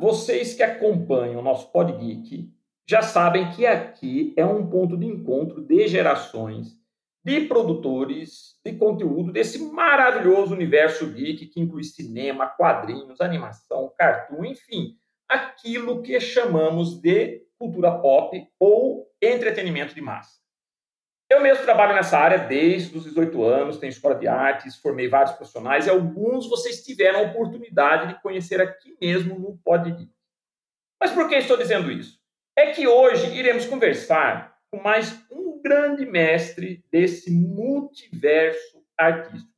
vocês que acompanham o nosso Podgeek já sabem que aqui é um ponto de encontro de gerações de produtores de conteúdo desse maravilhoso universo geek que inclui cinema, quadrinhos, animação, cartoon, enfim, aquilo que chamamos de cultura pop ou entretenimento de massa. Eu mesmo trabalho nessa área desde os 18 anos, tenho escola de artes, formei vários profissionais e alguns vocês tiveram a oportunidade de conhecer aqui mesmo no Podgeek. Mas por que estou dizendo isso? É que hoje iremos conversar com mais um grande mestre desse multiverso artístico.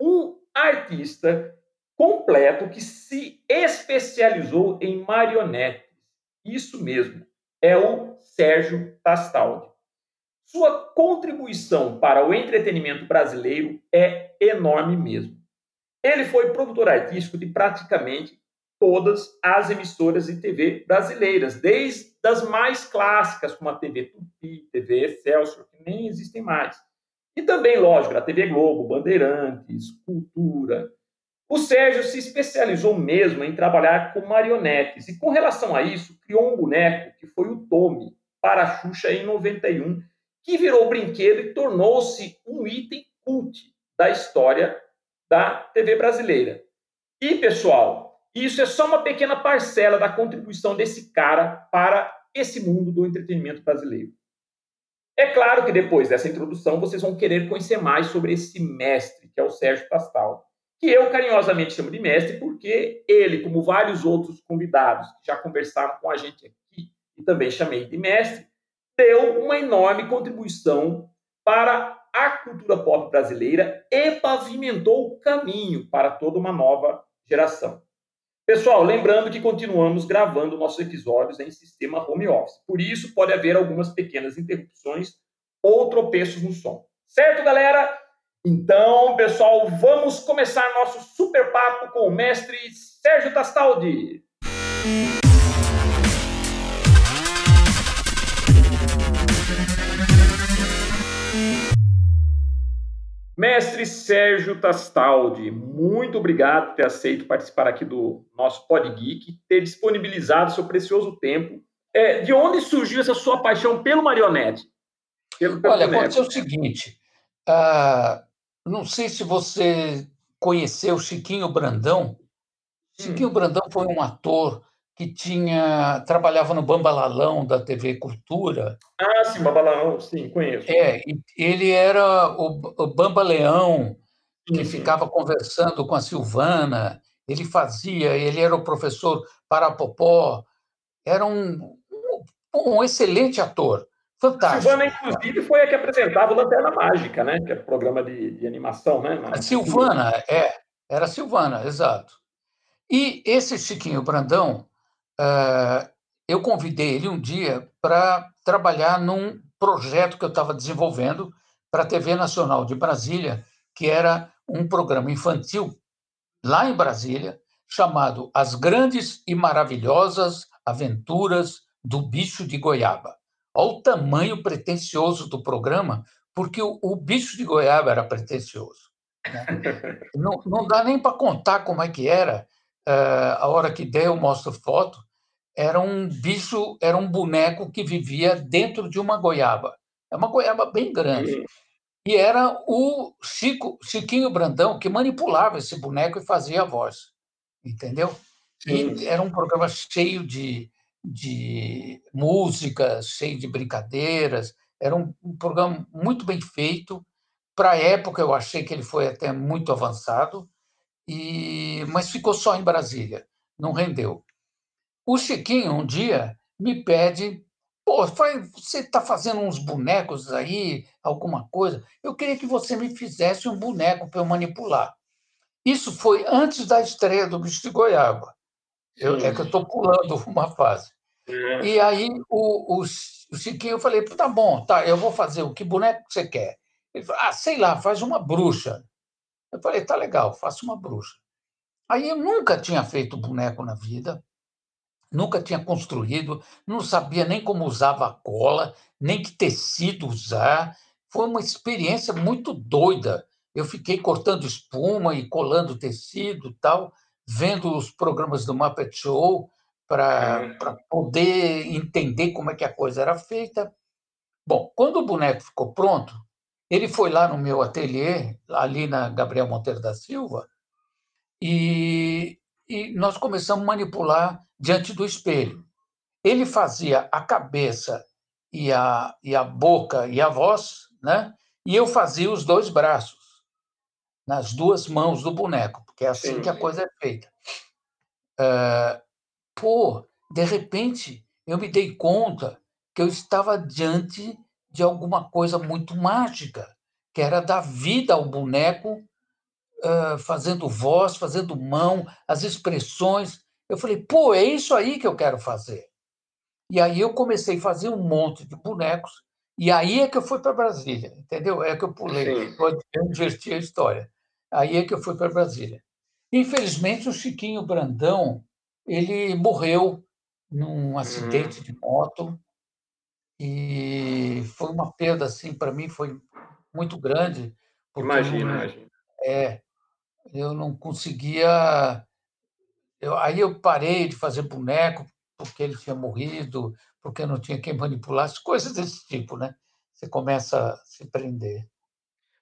Um artista completo que se especializou em marionetes. Isso mesmo, é o Sérgio Tastaldi. Sua contribuição para o entretenimento brasileiro é enorme mesmo. Ele foi produtor artístico de praticamente todas as emissoras de TV brasileiras, desde as mais clássicas, como a TV Tupi, TV Excelsior, que nem existem mais. E também, lógico, a TV Globo, Bandeirantes, Cultura. O Sérgio se especializou mesmo em trabalhar com marionetes e, com relação a isso, criou um boneco que foi o Tommy para a Xuxa em 91 que virou brinquedo e tornou-se um item cult da história da TV brasileira. E, pessoal, isso é só uma pequena parcela da contribuição desse cara para esse mundo do entretenimento brasileiro. É claro que depois dessa introdução vocês vão querer conhecer mais sobre esse mestre, que é o Sérgio Pastal, que eu carinhosamente chamo de mestre porque ele, como vários outros convidados que já conversaram com a gente aqui e também chamei de mestre, deu uma enorme contribuição para a cultura pop brasileira e pavimentou o caminho para toda uma nova geração. Pessoal, lembrando que continuamos gravando nossos episódios em sistema home office. Por isso, pode haver algumas pequenas interrupções ou tropeços no som. Certo, galera? Então, pessoal, vamos começar nosso super papo com o mestre Sérgio Tastaldi. Mestre Sérgio Tastaldi, muito obrigado por ter aceito participar aqui do nosso Podgeek, ter disponibilizado seu precioso tempo. É, de onde surgiu essa sua paixão pelo marionete? Pelo, pelo Olha, aconteceu o seguinte, uh, não sei se você conheceu Chiquinho Brandão. Chiquinho hum. Brandão foi um ator que tinha trabalhava no Bambalalão da TV Cultura. Ah, sim, Bambalalão, sim, conheço. É, ele era o, o Bamba Leão, que uhum. ficava conversando com a Silvana, ele fazia, ele era o professor Parapopó, era um, um, um excelente ator, fantástico. A Silvana, inclusive, foi a que apresentava o Lanterna Mágica, né? que era o programa de, de animação. Né? A Silvana, é, era a Silvana, exato. E esse Chiquinho Brandão, ah, eu convidei ele um dia para trabalhar num projeto que eu estava desenvolvendo para a TV Nacional de Brasília, que era um programa infantil lá em Brasília, chamado As Grandes e Maravilhosas Aventuras do Bicho de Goiaba. Olha o tamanho pretensioso do programa, porque o, o bicho de goiaba era pretensioso. Né? não, não dá nem para contar como é que era. Uh, a hora que der, eu mostro foto era um bicho, era um boneco que vivia dentro de uma goiaba. É uma goiaba bem grande. E era o Chico, Chiquinho Brandão que manipulava esse boneco e fazia a voz. Entendeu? E era um programa cheio de, de músicas, cheio de brincadeiras. Era um, um programa muito bem feito. Para a época, eu achei que ele foi até muito avançado, e mas ficou só em Brasília, não rendeu. O Chiquinho, um dia, me pede: pô, você está fazendo uns bonecos aí, alguma coisa? Eu queria que você me fizesse um boneco para eu manipular. Isso foi antes da estreia do Bicho de Goiaba. Eu, é que eu estou pulando uma fase. É. E aí o, o, o Chiquinho, eu falei, tá bom, tá, eu vou fazer o que boneco você quer? Ele falou, ah, sei lá, faz uma bruxa. Eu falei, tá legal, faço uma bruxa. Aí eu nunca tinha feito boneco na vida, nunca tinha construído, não sabia nem como usava cola, nem que tecido usar. Foi uma experiência muito doida. Eu fiquei cortando espuma e colando tecido tal, vendo os programas do Muppet Show para Ah, poder entender como é que a coisa era feita. Bom, quando o boneco ficou pronto, ele foi lá no meu ateliê, ali na Gabriel Monteiro da Silva, e, e nós começamos a manipular diante do espelho. Ele fazia a cabeça e a, e a boca e a voz, né? e eu fazia os dois braços, nas duas mãos do boneco, porque é assim sim, que a sim. coisa é feita. Ah, pô, de repente, eu me dei conta que eu estava diante de alguma coisa muito mágica, que era dar vida ao boneco, ah, fazendo voz, fazendo mão, as expressões. Eu falei, pô, é isso aí que eu quero fazer. E aí eu comecei a fazer um monte de bonecos, e aí é que eu fui para Brasília, entendeu? É que eu pulei, eu inverti a história. Aí é que eu fui para Brasília. Infelizmente, o Chiquinho Brandão ele morreu num Hum, acidente de moto e foi uma perda assim para mim foi muito grande não imagino. é, eu não conseguia eu, aí eu parei de fazer boneco porque ele tinha morrido porque não tinha quem manipulasse coisas desse tipo né? Você começa a se prender.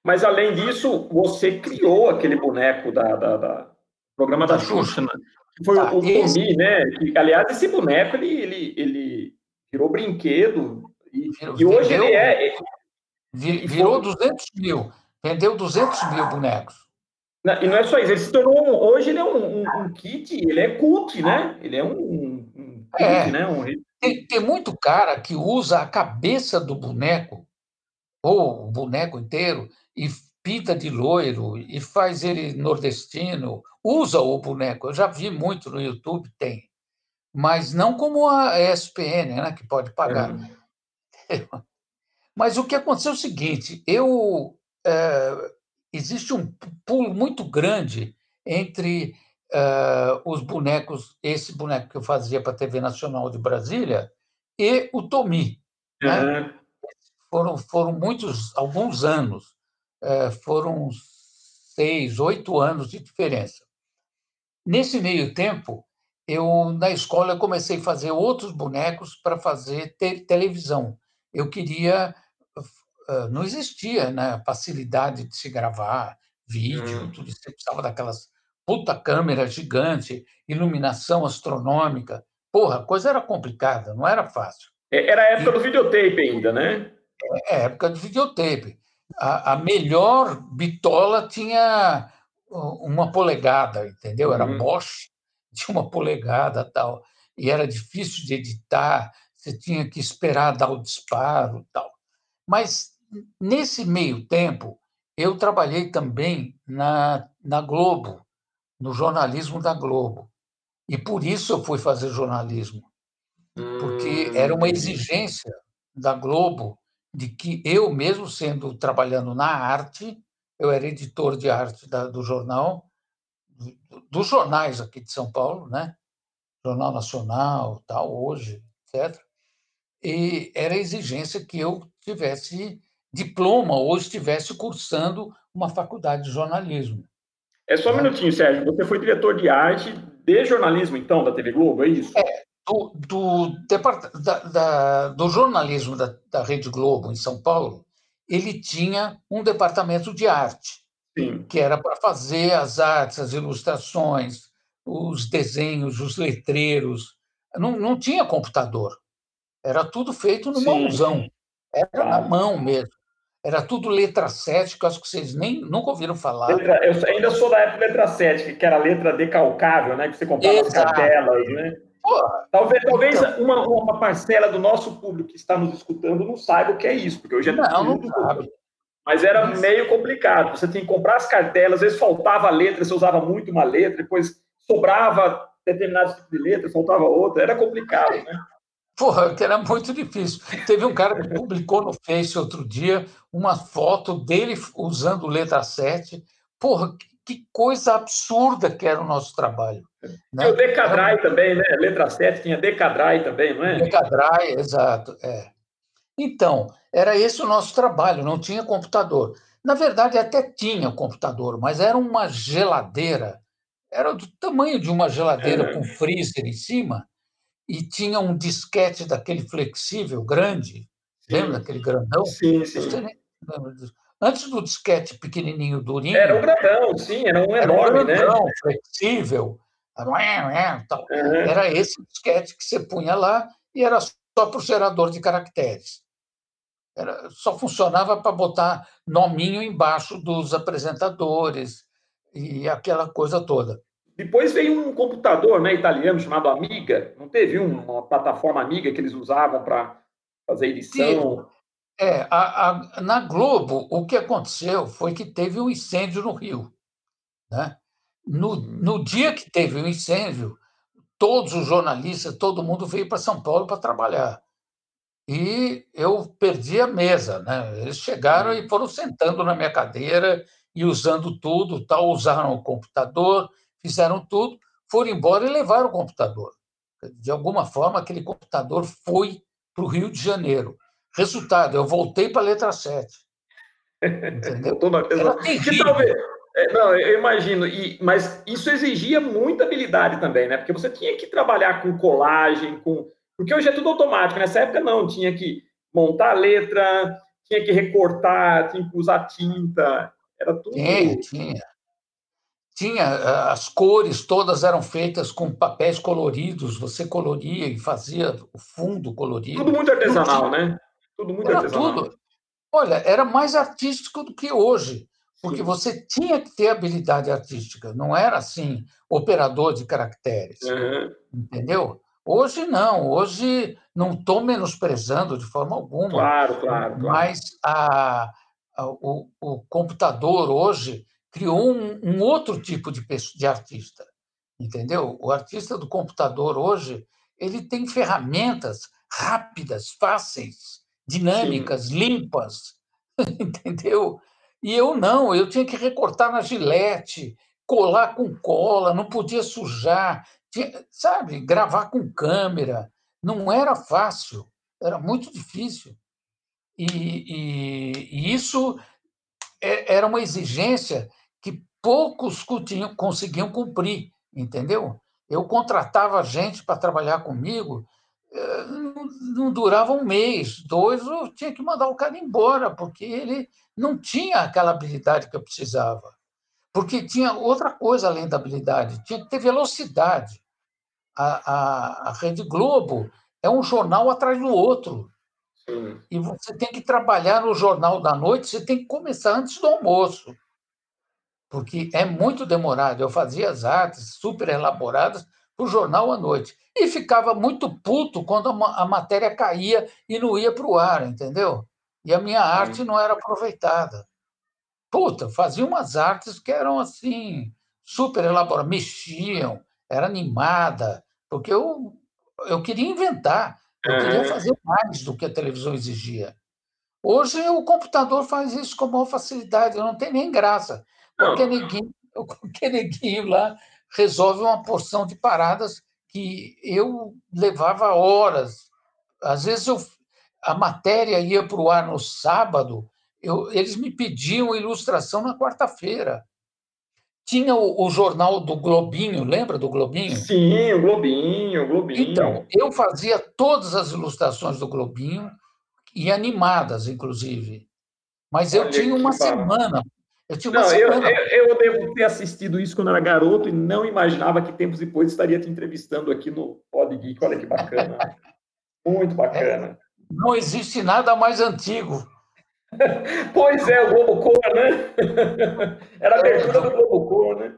Mas além disso, você criou aquele boneco da, da, da programa da da Xuxa Xuxa, né? que foi tá o, esse né? Que, aliás, esse boneco ele, ele, ele virou brinquedo e, e hoje ele é e virou foi 200 mil vendeu 200 mil bonecos e não é só isso, ele se tornou um, hoje ele é um, um, um, kit, ele é cult, né? Ele é um, kit, É, né? Tem, tem muito cara que usa a cabeça do boneco, ou o boneco inteiro, e pinta de loiro, e faz ele nordestino, usa o boneco. Eu já vi muito no YouTube, tem. Mas não como a ESPN, né, que pode pagar. um, Mas o que aconteceu é o seguinte: eu é, existe um pulo muito grande entre é, os bonecos, esse boneco que eu fazia para a TV Nacional de Brasília e o Tomi, né? um, Foram foram muitos, alguns anos, é, foram seis, oito anos de diferença. Nesse meio tempo, eu na escola eu comecei a fazer outros bonecos para fazer te televisão. Eu queria uh, não existia né, facilidade de se gravar vídeo, tudo isso. Você precisava daquelas puta câmera gigante, iluminação astronômica. Porra, a coisa era complicada, não era fácil. era a época do videotape ainda, né? É época de videotape. A, a melhor bitola tinha uma polegada, entendeu? Era Uhum. Bosch de uma polegada tal. E era difícil de editar, você tinha que esperar dar o disparo tal. Mas, nesse meio tempo, eu trabalhei também na, na Globo, no jornalismo da Globo. E por isso eu fui fazer jornalismo, porque Hum, era uma exigência da Globo de que eu, mesmo sendo trabalhando na arte, eu era editor de arte da, do jornal, dos jornais aqui de São Paulo, né? Jornal Nacional, tal, hoje, etc. E era exigência que eu tivesse diploma ou estivesse cursando uma faculdade de jornalismo. É só um Né? minutinho, Sérgio. Você foi diretor de arte de jornalismo, então, da TV Globo, é isso? Do, do, da, da, do jornalismo da, da Rede Globo, em São Paulo, ele tinha um departamento de arte, Sim. que era para fazer as artes, as ilustrações, os desenhos, os letreiros. Não, não tinha computador. Era tudo feito no Sim, mãozão. Era na claro. mão mesmo. Era tudo letra 7, que eu acho que vocês nem, nunca ouviram falar. Letra, eu ainda sou da época letra 7, que era a letra decalcável, né? Que você comprava as cartelas, né? Porra, Talvez, talvez então, uma, uma, parcela do nosso público que está nos escutando não saiba o que é isso, porque hoje é não, não tudo. sabe. Mas era Não meio complicado. Você tinha que comprar as cartelas, às vezes faltava letra, você usava muito uma letra, depois sobrava determinado tipo de letra, faltava outra. Era complicado, né? Porra, que era muito difícil. Teve um cara que publicou no Face outro dia uma foto dele usando letra 7. Porra, que coisa absurda que era o nosso trabalho. Né? o Decadrai era... também, né? Letra 7 tinha Decadrai também, não é? Decadrai, exato. É. Então, era esse o nosso trabalho, não tinha computador. Na verdade, até tinha computador, mas era uma geladeira era do tamanho de uma geladeira com freezer em cima, e tinha um disquete daquele flexível grande, sim. lembra daquele grandão? Sim, sim. Antes do disquete pequenininho, durinho... Era um grandão, sim, era um enorme, era um né? grandão, né? flexível, tal. Uhum. Era esse disquete que você punha lá e era só para o gerador de caracteres. Era, só funcionava para botar nominho embaixo dos apresentadores e aquela coisa toda. Depois veio um computador né, italiano chamado Amiga. Não teve uma plataforma Amiga que eles usavam para fazer edição? Sim. É, a, a, na Globo, o que aconteceu foi que teve um incêndio no Rio. Né? No, no dia que teve o um incêndio, todos os jornalistas, todo mundo veio para São Paulo para trabalhar. E eu perdi a mesa. Né? Eles chegaram e foram sentando na minha cadeira e usando tudo, tal, usaram o computador, fizeram tudo, foram embora e levaram o computador. De alguma forma, aquele computador foi para o Rio de Janeiro. Resultado, eu voltei para a letra 7. Entendeu? que talvez, é, não, eu imagino, e, mas isso exigia muita habilidade também, né? Porque você tinha que trabalhar com colagem, com. Porque hoje é tudo automático, nessa época não, tinha que montar a letra, tinha que recortar, tinha que usar tinta, era tudo. Tinha, tinha tinha eh, as cores todas eram feitas com papéis coloridos, você coloria e fazia o fundo colorido. Tudo muito artesanal, né? Tudo muito era artesanal. Tudo. Olha, era mais artístico do que hoje, porque Sim. você tinha que ter habilidade artística, não era assim operador de caracteres, uhum. entendeu? Hoje não, hoje não estou menosprezando de forma alguma. Claro, claro. claro. Mas a, a o, o computador hoje criou um, um outro tipo de, de artista, entendeu? O artista do computador hoje ele tem ferramentas rápidas, fáceis, dinâmicas, Sim. limpas, entendeu? E eu não, eu tinha que recortar na gilete, colar com cola, não podia sujar, tinha, sabe, gravar com câmera. Não era fácil, era muito difícil. E, e, e isso era uma exigência poucos conseguiam cumprir, entendeu? Eu contratava gente para trabalhar comigo, eh, não durava um mês, dois, eu tinha que mandar o cara embora, porque ele não tinha aquela habilidade que eu precisava. Porque tinha outra coisa além da habilidade, tinha que ter velocidade. A, a, a Rede Globo é um jornal atrás do outro. E você tem que trabalhar no jornal da noite, você tem que começar antes do almoço porque é muito demorado. Eu fazia as artes super elaboradas para o jornal à noite. E ficava muito puto quando a, matéria caía e não ia para o ar, entendeu? E a minha arte não era aproveitada. Puta, fazia umas artes que eram assim, super elaboradas, mexiam, era animada, porque eu, eu queria inventar, eu queria fazer mais do que a televisão exigia. Hoje o computador faz isso com maior facilidade, não tem nem graça. Porque neguinho, qualquer neguinho lá resolve uma porção de paradas que eu levava horas. Às vezes eu, a matéria ia para o ar no sábado, eu, eles me pediam ilustração na quarta-feira. Tinha o, o, jornal do Globinho, lembra do Globinho? Sim, o Globinho, o Globinho. Então, eu fazia todas as ilustrações do Globinho, e animadas, inclusive. Mas Olha eu tinha uma semana eu tinha uma não, eu, eu, eu, devo ter assistido isso quando era garoto e não imaginava que tempos depois estaria te entrevistando aqui no Pod Geek. Olha que bacana. Muito bacana. É, não existe nada mais antigo. pois é, o Globo Cor, né? Era a abertura do Globo Cor, né?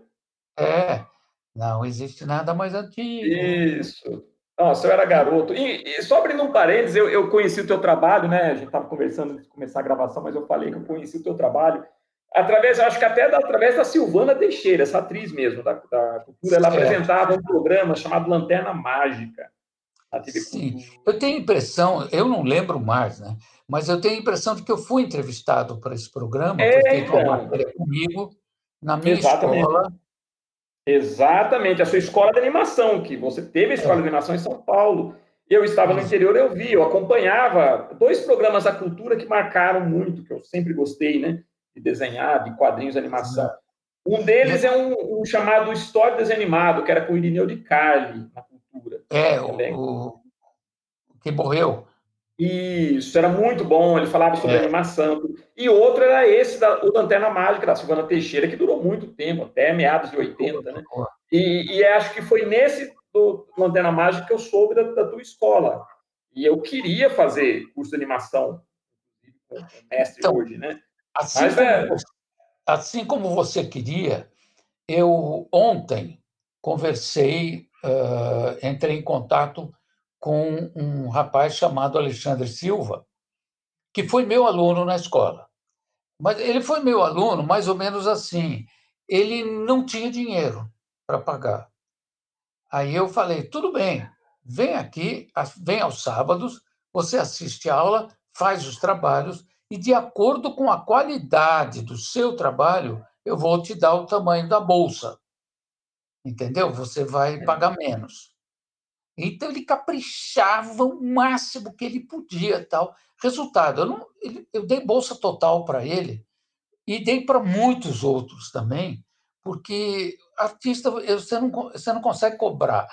É, não existe nada mais antigo. Isso. Nossa, eu era garoto. E, e só abrindo um parênteses, eu, eu conheci o teu trabalho, né? A gente estava conversando antes de começar a gravação, mas eu falei que eu conheci o teu trabalho através, acho que até da, através da Silvana Teixeira, essa atriz mesmo da, da cultura, ela apresentava um programa chamado Lanterna Mágica. Sim, eu tenho impressão, eu não lembro mais, né? Mas eu tenho a impressão de que eu fui entrevistado para esse programa, é, uma então. matéria comigo na minha Exatamente. escola. Exatamente, a sua escola de animação, que você teve a escola é. de animação em São Paulo. Eu estava no interior, eu vi, eu acompanhava dois programas da cultura que marcaram muito, que eu sempre gostei, né? de desenhar, de quadrinhos, animação. Um deles é um, um chamado História Desanimado, que era com o Irineu de Carli, na cultura. É, o, o, que morreu. Isso, era muito bom, ele falava sobre é. animação. E outro era esse, da, o Lanterna Mágica, da Silvana Teixeira, que durou muito tempo, até meados de 80, né? E, e acho que foi nesse do Lanterna Mágica que eu soube da, da tua escola. E eu queria fazer curso de animação, mestre então, hoje, né? Assim, Mas, como é... você, assim como você queria, eu ontem conversei, uh, entrei em contato com um rapaz chamado Alexandre Silva, que foi meu aluno na escola. Mas ele foi meu aluno mais ou menos assim. Ele não tinha dinheiro para pagar. Aí eu falei: tudo bem, vem aqui, vem aos sábados, você assiste a aula, faz os trabalhos, e de acordo com a qualidade do seu trabalho, eu vou te dar o tamanho da bolsa. Entendeu? Você vai é. pagar menos. Então ele caprichava o máximo que ele podia, tal. Resultado, eu, não, eu dei bolsa total para ele e dei para muitos outros também, porque artista você não, você não consegue cobrar.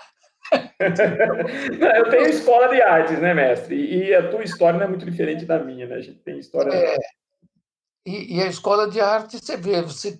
eu tenho escola de artes, né, mestre? E a tua história não é muito diferente da minha, né? A gente tem história. É, e, e, a escola de arte, você vê, você,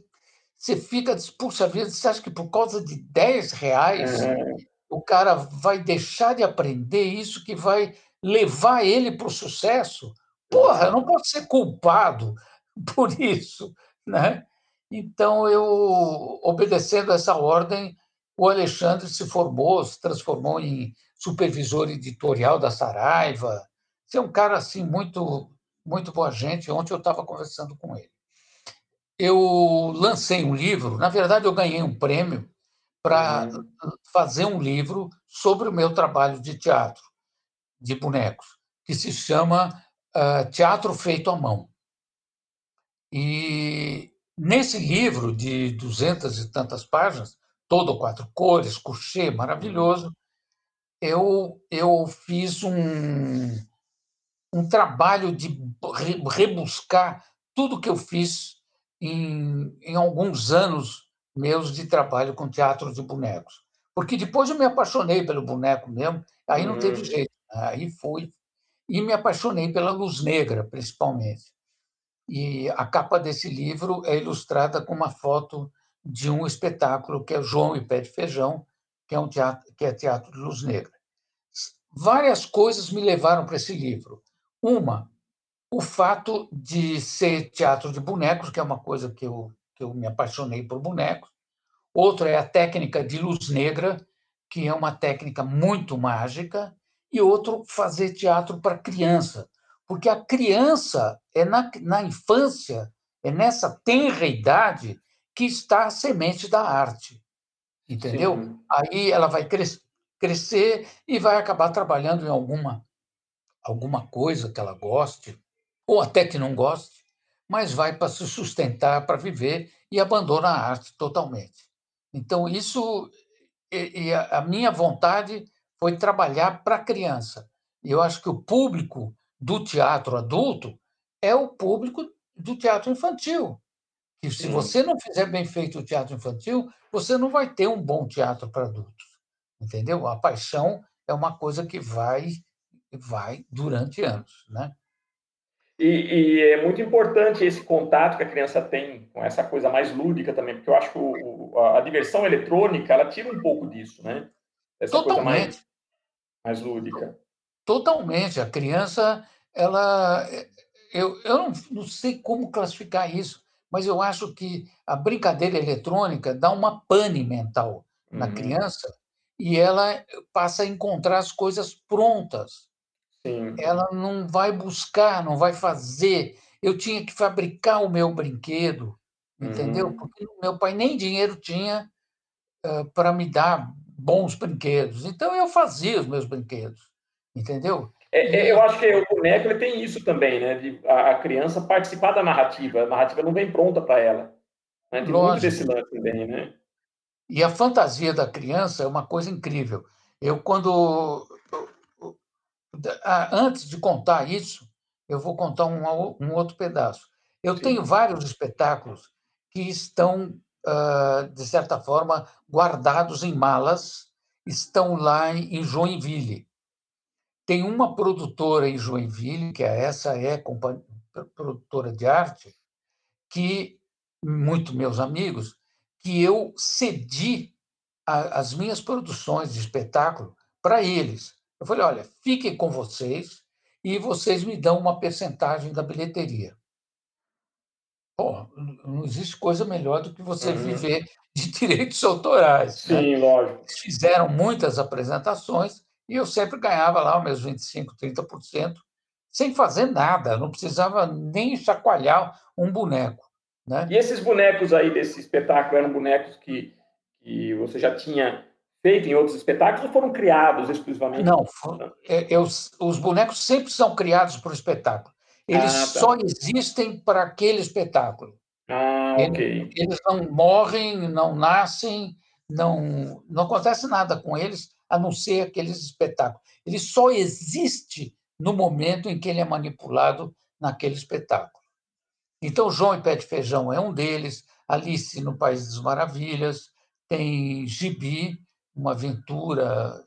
você fica, puxa vida, você acha que por causa de 10 reais uhum. O cara vai deixar de aprender isso que vai levar ele para o sucesso? Porra, não posso ser culpado por isso, né? Então, eu, obedecendo essa ordem, o Alexandre se formou, se transformou em supervisor editorial da Saraiva. Você é um cara assim muito muito boa gente. Ontem eu estava conversando com ele. Eu lancei um livro, na verdade eu ganhei um prêmio para uhum. fazer um livro sobre o meu trabalho de teatro de bonecos, que se chama uh, Teatro Feito à Mão. E nesse livro de duzentas e tantas páginas, todo quatro cores, couchê maravilhoso, eu, eu fiz um, um trabalho de rebuscar tudo que eu fiz em, em alguns anos meus de trabalho com teatro de bonecos. Porque depois eu me apaixonei pelo boneco mesmo, aí não teve uhum. jeito, aí fui. E me apaixonei pela luz negra, principalmente. E a capa desse livro é ilustrada com uma foto de um espetáculo que é João e Pé de Feijão, que é um teatro, que é teatro de luz negra. Várias coisas me levaram para esse livro. Uma, o fato de ser teatro de bonecos, que é uma coisa que eu, que eu me apaixonei por bonecos. Outra é a técnica de luz negra, que é uma técnica muito mágica. E outro, fazer teatro para criança, porque a criança é na, na infância, é nessa tenra idade que está a semente da arte. Entendeu? Sim. Aí ela vai cres crescer e vai acabar trabalhando em alguma, alguma coisa que ela goste, ou até que não goste, mas vai para se sustentar, para viver e abandona a arte totalmente. Então, isso. E, e a, minha vontade foi trabalhar para a criança. E eu acho que o público do teatro adulto é o público do teatro infantil. Que se você não fizer bem feito o teatro infantil, você não vai ter um bom teatro para adultos. Entendeu? A paixão é uma coisa que vai vai durante anos, né? E, e, é muito importante esse contato que a criança tem com essa coisa mais lúdica também, porque eu acho que o, a, a, diversão eletrônica ela tira um pouco disso, né? Essa Totalmente. coisa mais, mais lúdica. Totalmente. A criança, ela, eu, eu não, não sei como classificar isso, mas eu acho que a brincadeira eletrônica dá uma pane mental na uhum. criança e ela passa a encontrar as coisas prontas. Sim. Ela não vai buscar, não vai fazer. Eu tinha que fabricar o meu brinquedo, entendeu? Uhum. Porque meu pai nem dinheiro tinha uh, para me dar bons brinquedos. Então eu fazia os meus brinquedos, entendeu? É, é, eu acho que o boneco ele tem isso também, né? De a, criança participar da narrativa. A narrativa não vem pronta para ela. Né? Tem Lógico. muito desse lance também, né? E a fantasia da criança é uma coisa incrível. Eu, quando. Antes de contar isso, eu vou contar um, um outro pedaço. Eu Sim. tenho vários espetáculos que estão de certa forma, guardados em malas, estão lá em Joinville. Tem uma produtora em Joinville, que é essa é produtora de arte, que muito meus amigos, que eu cedi a, as minhas produções de espetáculo para eles. Eu falei, olha, fiquem com vocês e vocês me dão uma percentagem da bilheteria. Não existe coisa melhor do que você uhum. viver de direitos autorais. Né? Sim, né? lógico. Eles fizeram muitas apresentações e eu sempre ganhava lá os meus 25%, 30%, sem fazer nada, não precisava nem chacoalhar um boneco. Né? E esses bonecos aí desse espetáculo eram bonecos que, que você já tinha feito em outros espetáculos ou foram criados exclusivamente? Não, é, é, os, os, bonecos sempre são criados para o espetáculo. Eles ah, tá. só existem para aquele espetáculo. Ah, ok. Eles não morrem, não nascem, não, não acontece nada com eles a não ser aqueles espetáculos. Ele só existe no momento em que ele é manipulado naquele espetáculo. Então, João e Pé de Feijão é um deles, Alice no País das Maravilhas, tem Gibi, uma aventura,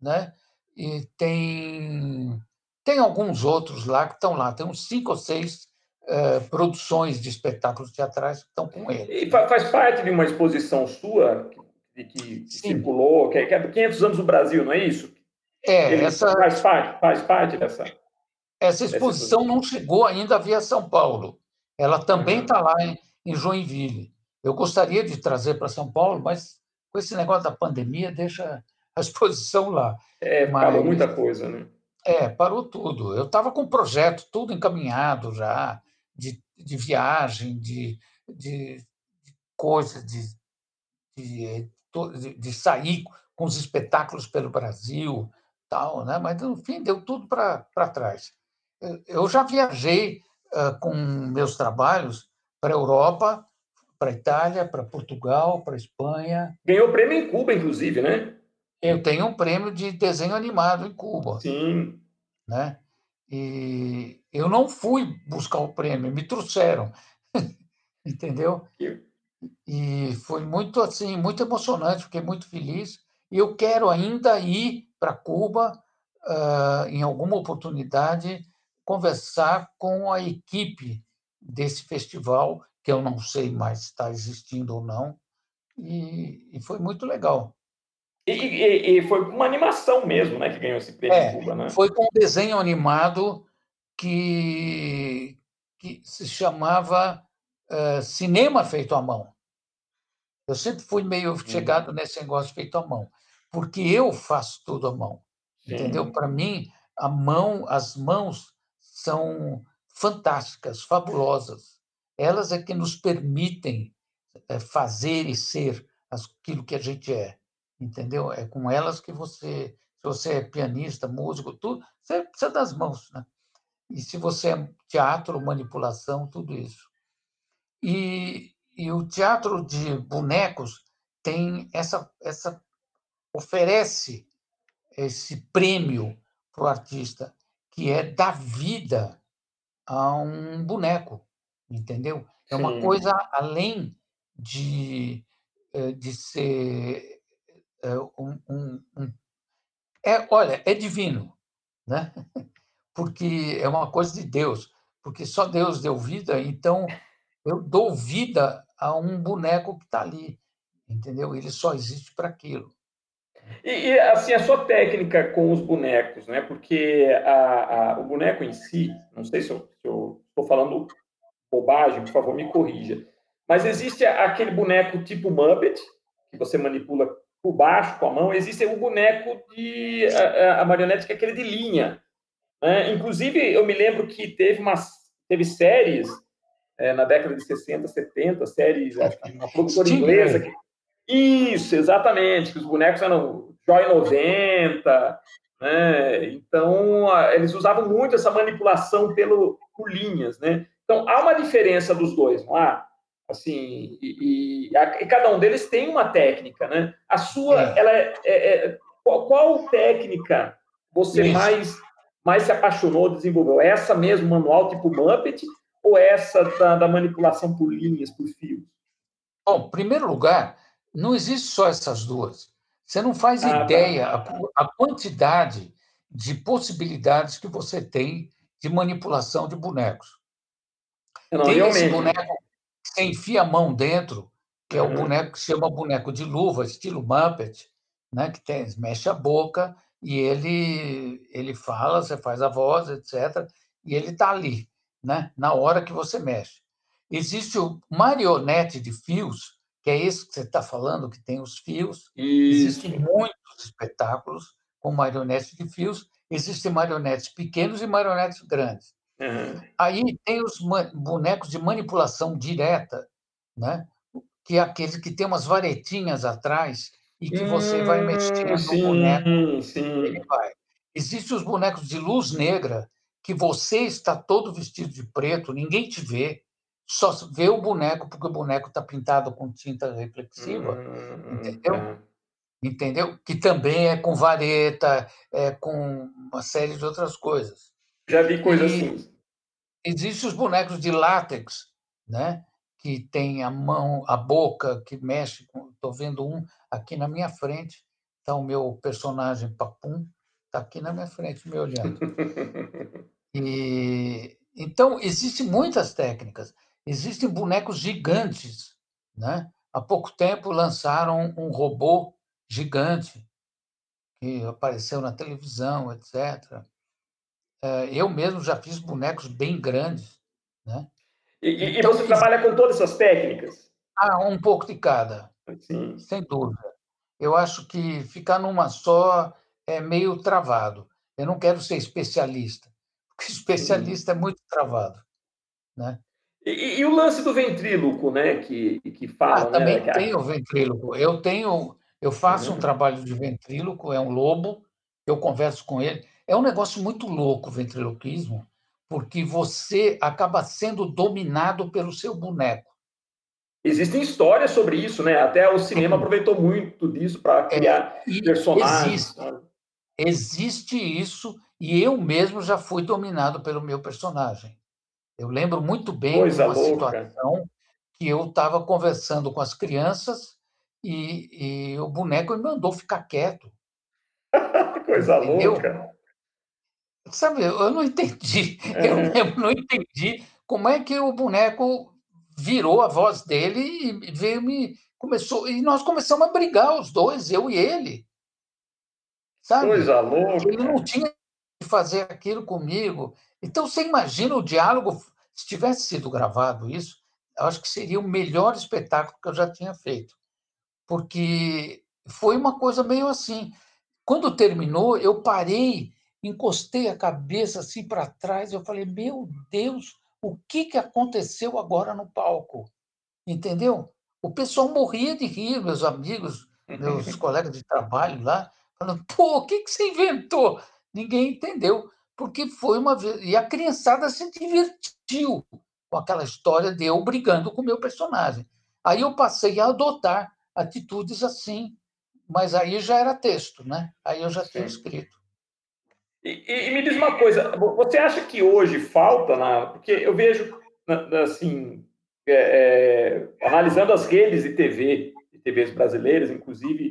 né? e tem, tem alguns outros lá que estão lá, tem uns cinco ou seis uh, produções de espetáculos teatrais que estão com ele. E faz parte de uma exposição sua que, que, que circulou, que é, que é 500 anos do Brasil, não é isso? É, Ele essa faz parte, faz parte dessa. Essa exposição não chegou ainda via São Paulo. Ela também está uhum. lá em, em Joinville. Eu gostaria de trazer para São Paulo, mas com esse negócio da pandemia deixa a exposição lá. É, mas, parou muita coisa, né? É, parou tudo. Eu estava com o projeto tudo encaminhado já, de, de viagem, de, de, de coisa, de, de, de sair com os espetáculos pelo Brasil, tal, né? mas no fim deu tudo para trás. Eu já viajei uh, com meus trabalhos para a Europa, para a Itália, para Portugal, para a Espanha. Ganhou prêmio em Cuba, inclusive, né? Eu tenho um prêmio de desenho animado em Cuba. Sim. Né? E eu não fui buscar o prêmio, me trouxeram. Entendeu? E foi muito assim, muito emocionante, fiquei muito feliz. E eu quero ainda ir para Cuba, uh, em alguma oportunidade, conversar com a equipe desse festival, que eu não sei mais se está existindo ou não, e, e foi muito legal. E, e, e, foi uma animação mesmo, né, que ganhou esse prêmio é, Cuba, né? Foi com um desenho animado que, que se chamava uh, Cinema Feito à Mão. Eu sempre fui meio chegado nesse negócio feito à mão, porque eu faço tudo à mão, Sim. entendeu? Para mim, a mão, as mãos são fantásticas, fabulosas. Elas é que nos permitem eh, fazer e ser aquilo que a gente é, entendeu? É com elas que você, se você é pianista, músico, tudo, você precisa das mãos, né? E se você é teatro, manipulação, tudo isso. E e o teatro de bonecos tem essa, essa oferece esse prêmio para o artista, que é dar vida a um boneco, entendeu? É uma Sim. coisa além de, eh, de ser eh, um, um, um, é, olha, é divino, né? Porque é uma coisa de Deus, porque só Deus deu vida, então eu dou vida a um boneco que está ali, entendeu? Ele só existe para aquilo. E, e, assim, a sua técnica com os bonecos, né? Porque a, a, o boneco em si, não sei se eu estou falando bobagem, por favor, me corrija. Mas existe aquele boneco tipo Muppet, que você manipula por baixo com a mão. Existe o boneco de a, a marionete, que é aquele de linha. Né? Inclusive, eu me lembro que teve, umas, teve séries é, na década de 60, 70, séries, acho que uma produtora inglesa. Que... Isso, exatamente, que os bonecos eram Joy 90, né? Então, eles usavam muito essa manipulação pelo, por linhas, né? Então, há uma diferença dos dois, não há? Assim, e, e, a, e cada um deles tem uma técnica, né? A sua, é. ela é, é, é qual, qual, técnica você mais mais se apaixonou, desenvolveu? Essa mesmo, manual tipo Muppet, ou essa da, da manipulação por linhas, por fios? Bom, em primeiro lugar, não existe só essas duas. Você não faz Ah, ideia tá. a, a quantidade de possibilidades que você tem de manipulação de bonecos. Não, Tem esse realmente. boneco que você enfia a mão dentro, que é o Aham. boneco que se chama boneco de luva, estilo Muppet, né, que tem mexe a boca e ele ele fala, você faz a voz, etc, e ele está ali, né, na hora que você mexe. Existe o marionete de fios, que é esse que você está falando, que tem os fios. Isso. Existem muitos espetáculos com marionete de fios. Existem marionetes pequenos e marionetes grandes. Aham. Aí tem os bonecos de manipulação direta, né, que é aqueles que tem umas varetinhas atrás e que você vai Hum, mexendo o boneco, sim, ele sim. vai. Existem os bonecos de luz negra, que você está todo vestido de preto, ninguém te vê, só vê o boneco, porque o boneco está pintado com tinta reflexiva, Hum, entendeu? tá. Entendeu? Que também é com vareta, é com uma série de outras coisas. Já vi coisa E assim. Existem os bonecos de látex, né, que tem a mão, a boca que mexe com estou vendo um aqui na minha frente, está o meu personagem Papum, está aqui na minha frente me olhando. E então existem muitas técnicas. Existem bonecos gigantes, né. Há pouco tempo lançaram um robô gigante, que apareceu na televisão, etc. Eh, eu mesmo já fiz bonecos bem grandes, né. E e e Então você exi trabalha com todas essas técnicas? Ah, um pouco de cada, Sim. sem dúvida. Eu acho que ficar numa só é meio travado. Eu não quero ser especialista, porque Sim. especialista é muito travado, né. E e o lance do ventríloco, né, que que Ah, falam, né, também que tem a o ventríloco. Eu tenho eu faço um Aham. trabalho de ventríloco, é um lobo, eu converso com ele. É um negócio muito louco o ventriloquismo, porque você acaba sendo dominado pelo seu boneco. Existem histórias sobre isso, né, até o cinema aproveitou muito disso para É, criar e personagens, existe. sabe. Existe isso, e eu mesmo já fui dominado pelo meu personagem. Eu lembro muito bem de uma louca. situação que eu estava conversando com as crianças e e o boneco me mandou ficar quieto. Coisa Entendeu? louca. Sabe, eu não entendi, eu mesmo não entendi como é que o boneco virou a voz dele e veio me começou e nós começamos a brigar os 2, eu e ele. Sabe? Coisa Ele não louca. tinha que fazer aquilo comigo. Então você imagina o diálogo se tivesse sido gravado isso, eu acho que seria o melhor espetáculo que eu já tinha feito. Porque foi uma coisa meio assim. Quando terminou, eu parei, encostei a cabeça, assim, para trás, eu falei: "Meu Deus, o que que aconteceu agora no palco?", entendeu? O pessoal morria de rir, meus amigos, meus colegas de trabalho lá, falando: "Pô, o que que você inventou?". Ninguém entendeu, porque foi uma ve e a criançada se divertiu com aquela história de eu brigando com o meu personagem. Aí eu passei a adotar atitudes assim, mas aí já era texto, né, aí eu já tinha escrito. E e e me diz uma coisa, vo você acha que hoje falta na porque eu vejo assim, eh eh, analisando as redes de TV, de TVs brasileiras, inclusive,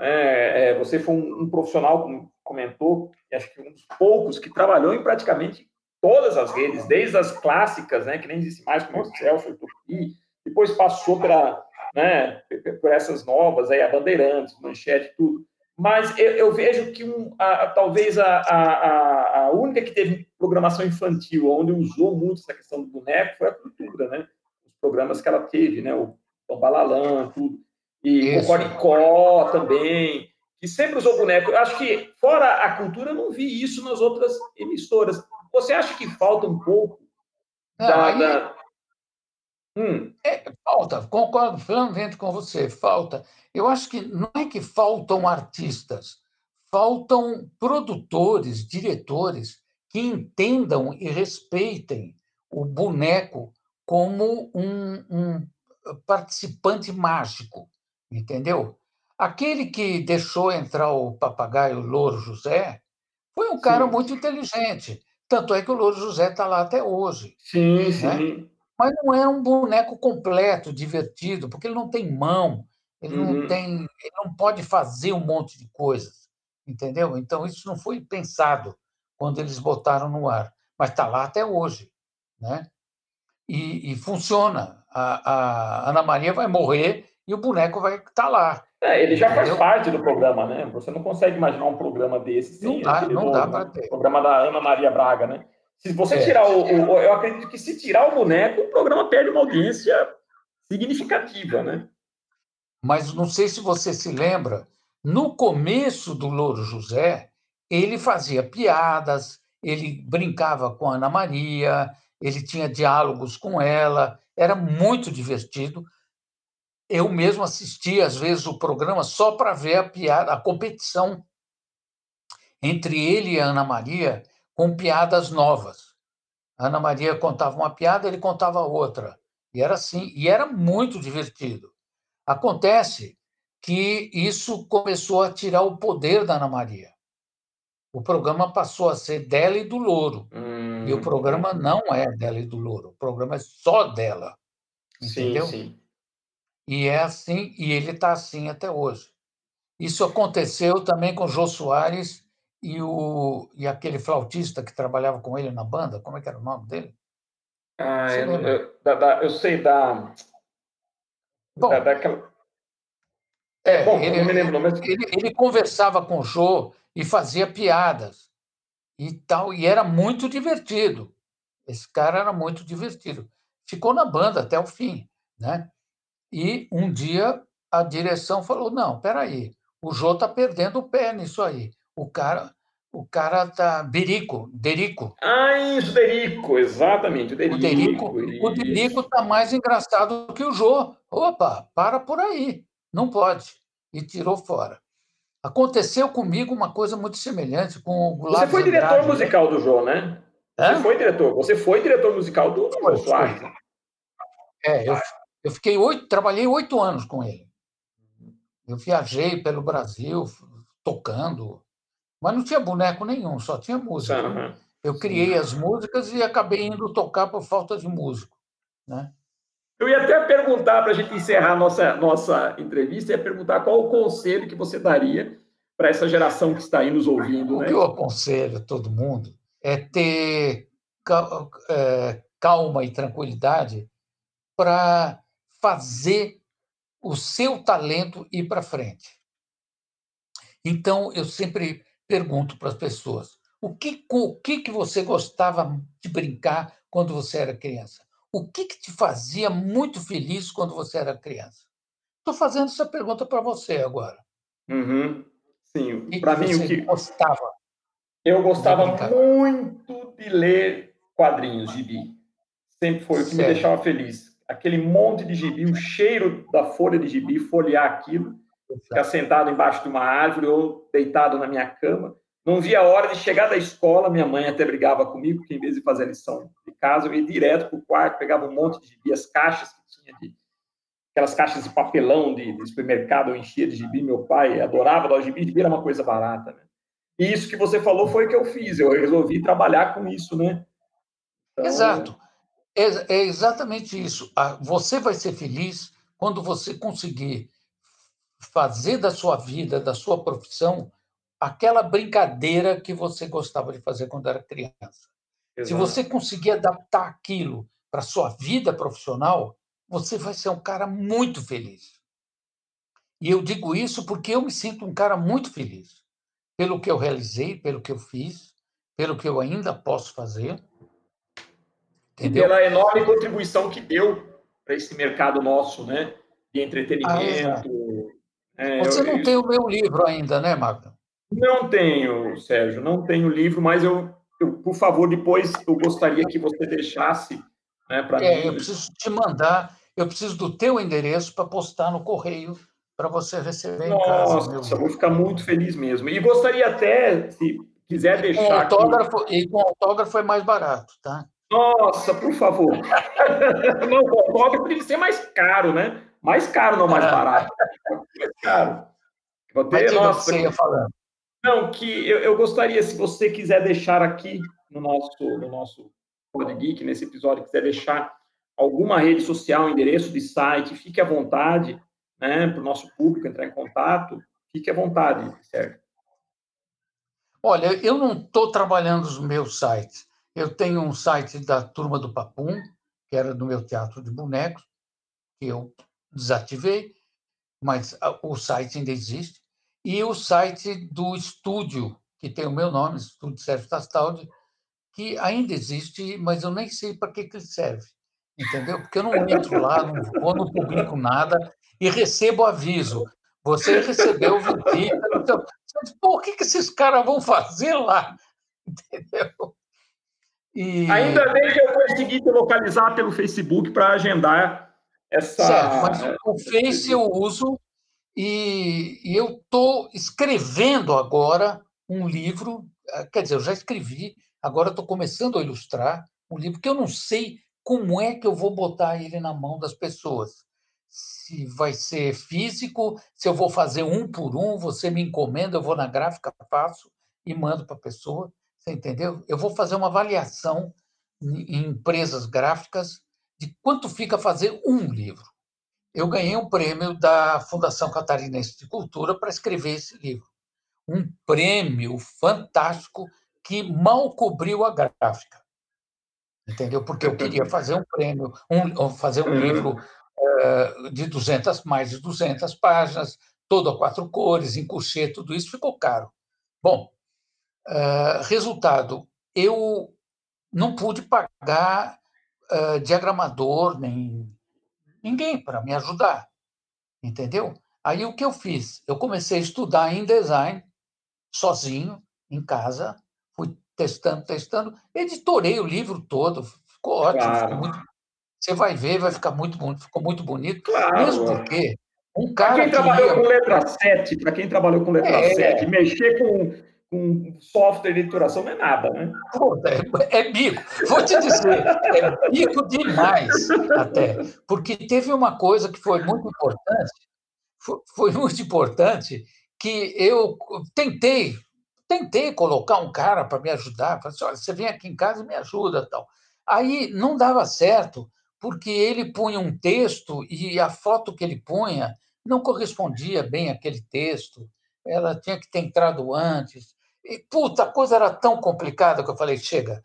eh eh, você foi um um profissional, como comentou, acho que um dos poucos que trabalhou em praticamente todas as redes, desde as clássicas, né, que nem existe mais, como Excelsior, Tupi, depois passou pra, né, por essas novas aí, a Bandeirantes, Manchete, tudo. Mas eu eu vejo que um a a talvez a a a única que teve programação infantil, onde usou muito essa questão do boneco, foi a Cultura, né. Os programas que ela teve, né, o Bambalalã, tudo. E Isso. Cocoricó também, que sempre usou boneco. Eu acho que, fora a Cultura, eu não vi isso nas outras emissoras. Você acha que falta um pouco da aí da Hum. É, falta, concordo plenamente com você, falta. Eu acho que não é que faltam artistas, faltam produtores, diretores que entendam e respeitem o boneco como um um participante mágico, entendeu? Aquele que deixou entrar o papagaio Louro José, foi um cara Sim. muito inteligente, tanto é que o Louro José está lá até hoje, Sim, né. sim. Mas não é um boneco completo, divertido, porque ele não tem mão, ele uhum. não tem, ele não pode fazer um monte de coisas, entendeu? Então isso não foi pensado quando eles botaram no ar, mas está lá até hoje, né? E, e funciona. A, a, Ana Maria vai morrer e o boneco vai estar tá lá. É, ele já entendeu? faz parte do programa, né? Você não consegue imaginar um programa desse sem não dá, não dá para ter. programa da Ana Maria Braga, né? Se você é. tirar o, o, Eu acredito que se tirar o boneco, o programa perde uma audiência significativa, né? Mas não sei se você se lembra, no começo do Louro José, ele fazia piadas, ele brincava com a Ana Maria, ele tinha diálogos com ela, era muito divertido. Eu mesmo assistia, às vezes, o programa só para ver a piada, a competição entre ele e a Ana Maria com piadas novas. A Ana Maria contava uma piada, ele contava outra. E era assim, e era muito divertido. Acontece que isso começou a tirar o poder da Ana Maria. O programa passou a ser dela e do Louro. Hum. E o programa não é dela e do Louro. O programa é só dela. Entendeu? Sim, sim. E é assim, e ele está assim até hoje. Isso aconteceu também com o Jô Soares e, o, e aquele flautista que trabalhava com ele na banda. Como é que era o nome dele? Ah, eu, eu, da, da, eu sei da. Bom, da, daquela... É, bom, ele, lembro, mas... ele, ele, conversava com o Jô e fazia piadas e tal, e era muito divertido. Esse cara era muito divertido. Ficou na banda até o fim, né? E um dia a direção falou: não, peraí, o Jô está perdendo o pé nisso aí. O cara, o cara tá Derico, Derico. Ah, isso, Derico, exatamente, o Derico. O Derico, o Derico tá mais engraçado que o Jô. Opa, para por aí, não pode. E tirou fora. Aconteceu comigo uma coisa muito semelhante com o Você foi diretor Andrade, né? musical do Jô, né? Você foi diretor. Você foi diretor musical do Jô Soares. É, eu, eu fiquei oito, trabalhei oito anos com ele. Eu viajei pelo Brasil tocando, mas não tinha boneco nenhum, só tinha música. Uhum. Eu criei as músicas e acabei indo tocar por falta de músico, né? Eu ia até perguntar, para a gente encerrar nossa, nossa entrevista, ia perguntar qual o conselho que você daria para essa geração que está aí nos ouvindo. O né? que eu aconselho a todo mundo é ter é, calma e tranquilidade para fazer o seu talento ir para frente. Então, eu sempre pergunto para as pessoas: o que, o que, que você gostava de brincar quando você era criança? O que, que te fazia muito feliz quando você era criança? Estou fazendo essa pergunta para você agora. Uhum. Sim, para mim o que gostava. Eu gostava muito de ler quadrinhos, gibi. Sempre foi o que Sério? me deixava feliz. Aquele monte de gibi, o cheiro da folha de gibi, folhear aquilo. Ficar sentado embaixo de uma árvore ou deitado na minha cama não via a hora de chegar da escola, minha mãe até brigava comigo, porque em vez de fazer a lição de casa, eu ia direto para o quarto, pegava um monte de gibi, as caixas que tinha de. Aquelas caixas de papelão de, de supermercado, eu enchia de gibi. Meu pai adorava dar o gibi, gibi era uma coisa barata, né? E isso que você falou foi o que eu fiz, eu resolvi trabalhar com isso, né? Então... Exato. É, é exatamente isso. Você vai ser feliz quando você conseguir fazer da sua vida, da sua profissão, aquela brincadeira que você gostava de fazer quando era criança. Exato. Se você conseguir adaptar aquilo para a sua vida profissional, você vai ser um cara muito feliz. E eu digo isso porque eu me sinto um cara muito feliz pelo que eu realizei, pelo que eu fiz, pelo que eu ainda posso fazer. Entendeu? E pela enorme contribuição que deu para esse mercado nosso, né? De entretenimento. Ah, é, Você eu, não eu... tem o meu livro ainda, né, Magno? Não tenho, Sérgio, não tenho livro, mas eu, eu por favor, depois eu gostaria que você deixasse né, para é, mim. Eu preciso te mandar, eu preciso do teu endereço para postar no correio para você receber Nossa, em casa. Nossa, vou ficar muito feliz mesmo. E gostaria até, se quiser deixar. Com autógrafo, aqui... E com autógrafo é mais barato, tá? Nossa, por favor. não, o autógrafo tem que ser mais caro, né? Mais caro, não mais barato. mais caro. Ter, Mas nossa, você ia falando. Não, que eu, eu, gostaria, se você quiser deixar aqui no nosso, no nosso Pod Geek, nesse episódio, quiser deixar alguma rede social, endereço de site, fique à vontade, né, para o nosso público entrar em contato, fique à vontade, Sérgio. Olha, eu não estou trabalhando os meus sites. Eu tenho um site da Turma do Papum, que era do meu teatro de bonecos, que eu desativei, mas o site ainda existe, e o site do estúdio, que tem o meu nome, Estúdio Sérgio Tastaldi, que ainda existe, mas eu nem sei para que, que ele serve, entendeu? Porque eu não entro lá, não vou, não publico nada e recebo aviso. Você recebeu visita. Então, Pô, o que, que esses caras vão fazer lá? Entendeu? E... Ainda bem que eu consegui te localizar pelo Facebook para agendar essa. Certo, mas o Face eu uso e, e eu estou escrevendo agora um livro. Eh, quer dizer, eu já escrevi, agora estou começando a ilustrar um livro que eu não sei como é que eu vou botar ele na mão das pessoas se vai ser físico, se eu vou fazer um por um, você me encomenda, eu vou na gráfica, faço e mando para a pessoa. Você entendeu? Eu vou fazer uma avaliação em empresas gráficas de quanto fica fazer um livro. Eu ganhei um prêmio da Fundação Catarinense de Cultura para escrever esse livro. Um prêmio fantástico que mal cobriu a gráfica. Entendeu? Porque eu queria fazer um prêmio, um, fazer um livro eh, de 200, mais de 200 páginas, todo a quatro cores, em couchê, tudo isso ficou caro. Bom, eh, resultado, eu não pude pagar eh, diagramador, nem ninguém para me ajudar, entendeu? Aí o que eu fiz? Eu comecei a estudar em design, sozinho, em casa, fui testando, testando, editorei o livro todo, ficou ótimo, claro. ficou muito você vai ver, vai ficar muito bonito, ficou muito bonito. Claro. Mesmo porque um cara. Para quem trabalhou ia... com letra 7, para quem trabalhou com letra é. 7, mexer com, com software de editoração não é nada, né? Pô, é, é bico. Vou te dizer, é bico demais até. Porque teve uma coisa que foi muito importante, foi, foi muito importante, que eu tentei, tentei colocar um cara para me ajudar. Falei assim, olha, você vem aqui em casa e me ajuda tal. Aí não dava certo, porque ele punha um texto e a foto que ele punha não correspondia bem àquele texto, ela tinha que ter entrado antes. E, puta, a coisa era tão complicada que eu falei: chega,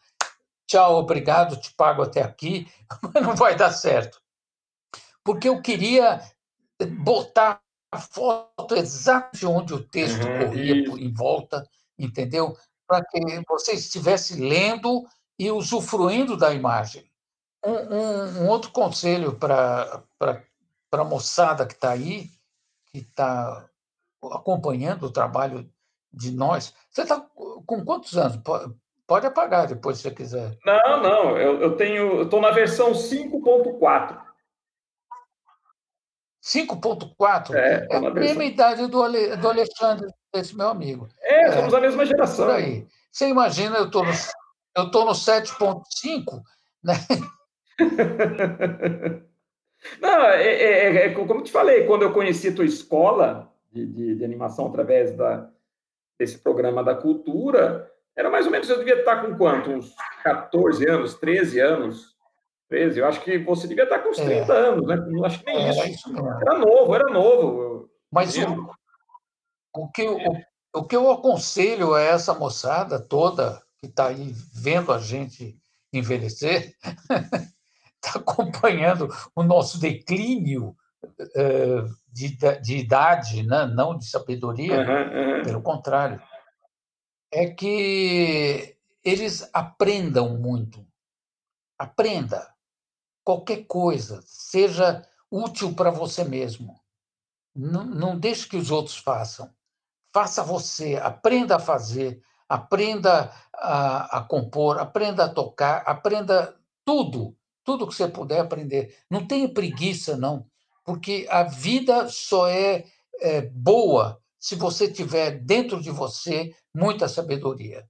tchau, obrigado, te pago até aqui, mas não vai dar certo. Porque eu queria botar a foto exatamente onde o texto uhum, corria isso. em volta, entendeu? Para que você estivesse lendo e usufruindo da imagem. Um, um, um outro conselho para a moçada que está aí, que está acompanhando o trabalho de nós. Você está com quantos anos? Pode apagar depois, se você quiser. Não, não, eu, eu tenho. estou na versão 5.4. 5.4 é, é a mesma idade do, Ale, do Alexandre, esse meu amigo. É, somos é, a mesma geração. Por aí. Você imagina, eu estou no, eu tô no 7.5, né? Não, é, é, é, é, como te falei, quando eu conheci a tua escola de, de, de, animação através da, desse programa da cultura, era mais ou menos, eu devia estar com quanto? Uns 14 anos, 13 anos? 13, eu acho que você devia estar com uns 30 é. anos, né? Não acho que nem isso. isso era novo, era novo. Mas o, o, que eu, o, o que eu aconselho a essa moçada toda que está aí vendo a gente envelhecer está acompanhando o nosso declínio uh, de, de, idade, né? não de sabedoria, uhum, uhum. pelo contrário. É que eles aprendam muito. Aprenda qualquer coisa, seja útil para você mesmo. Não, não deixe que os outros façam. Faça você, aprenda a fazer, aprenda a, a compor, aprenda a tocar, aprenda tudo tudo que você puder aprender. Não tenha preguiça, não, porque a vida só é, é boa se você tiver dentro de você muita sabedoria.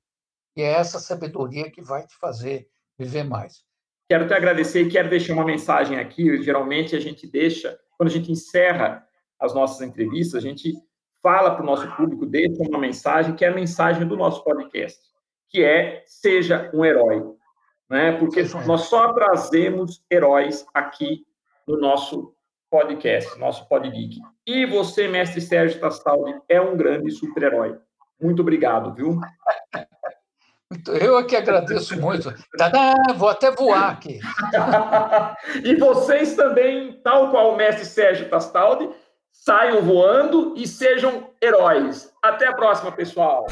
E é essa sabedoria que vai te fazer viver mais. Quero te agradecer e quero deixar uma mensagem aqui. Geralmente a gente deixa, quando a gente encerra as nossas entrevistas, a gente fala para o nosso público, deixa uma mensagem, que é a mensagem do nosso podcast, que é seja um herói. né? porque nós só trazemos heróis aqui no nosso podcast, nosso Podgeek. E você, mestre Sérgio Tastaldi, é um grande super-herói. Muito obrigado, viu? Eu é que agradeço muito. Tadá, vou até voar aqui. e vocês também, tal qual o mestre Sérgio Tastaldi, saiam voando e sejam heróis. Até a próxima, pessoal.